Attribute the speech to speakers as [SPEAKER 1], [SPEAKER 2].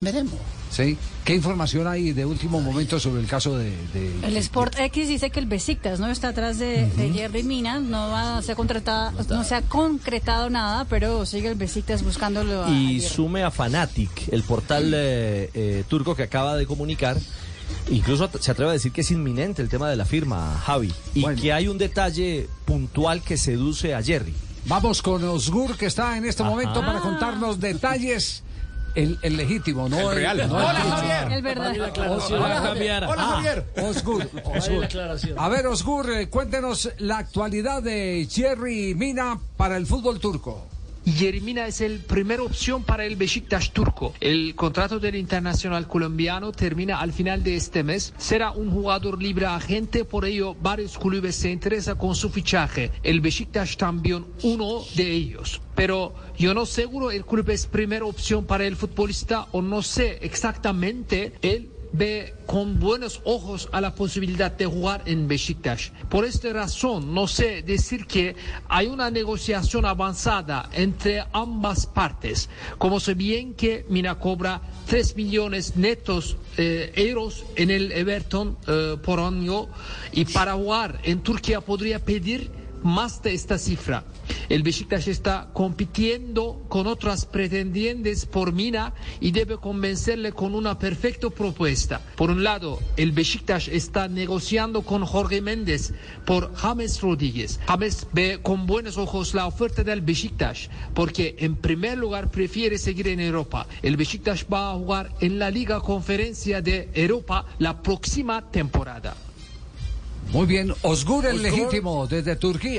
[SPEAKER 1] Veremos.
[SPEAKER 2] Sí. ¿Qué información hay de último momento sobre el caso de... de-
[SPEAKER 3] El Sport X dice que el Besiktas no está atrás de, de Jerry Mina, no va, se ha contratado, no, se ha concretado nada, pero sigue el Besiktas buscándolo. a-
[SPEAKER 4] Y sume a Fanatic, el portal eh, eh, turco que acaba de comunicar. Incluso se atreve a decir que es inminente el tema de la firma, Javi. Y
[SPEAKER 2] Bueno.
[SPEAKER 4] que hay un detalle puntual que seduce a Jerry.
[SPEAKER 2] Vamos con Osgur, que está en este
[SPEAKER 4] Ajá.
[SPEAKER 2] momento para contarnos detalles. El, el legítimo, ¿no? El
[SPEAKER 5] real.
[SPEAKER 2] no
[SPEAKER 5] Hola. Javier.
[SPEAKER 3] El verdad.
[SPEAKER 5] Hola, Javier. Hola, Javier.
[SPEAKER 2] Osgur, Osgur. A ver, Osgur, eh, cuéntenos la actualidad de Jerry Mina para el fútbol turco.
[SPEAKER 6] Yeremina es el primera opción para el Besiktas turco. El contrato del internacional colombiano termina al final de este mes. Será un jugador libre agente, por ello varios clubes se interesan con su fichaje. El Besiktas también uno de ellos. Pero yo no seguro el club es primera opción para el futbolista o no sé exactamente él ve con buenos ojos a la posibilidad de jugar en Besiktas. Por esta razón, no sé decir que hay una negociación avanzada entre ambas partes. Como se bien que Mina cobra 3 millones netos eh, euros en el Everton eh, por año y para jugar en Turquía podría pedir más de esta cifra. El Besiktas está compitiendo con otras pretendientes por Mina y debe convencerle con una perfecta propuesta. Por un lado, el Besiktas está negociando con Jorge Méndez por James Rodríguez. James ve con buenos ojos la oferta del Besiktas porque en primer lugar prefiere seguir en Europa. El Besiktas va a jugar en la Liga Conferencia de Europa la próxima temporada.
[SPEAKER 2] Muy bien, Osgur el legítimo desde Turquía.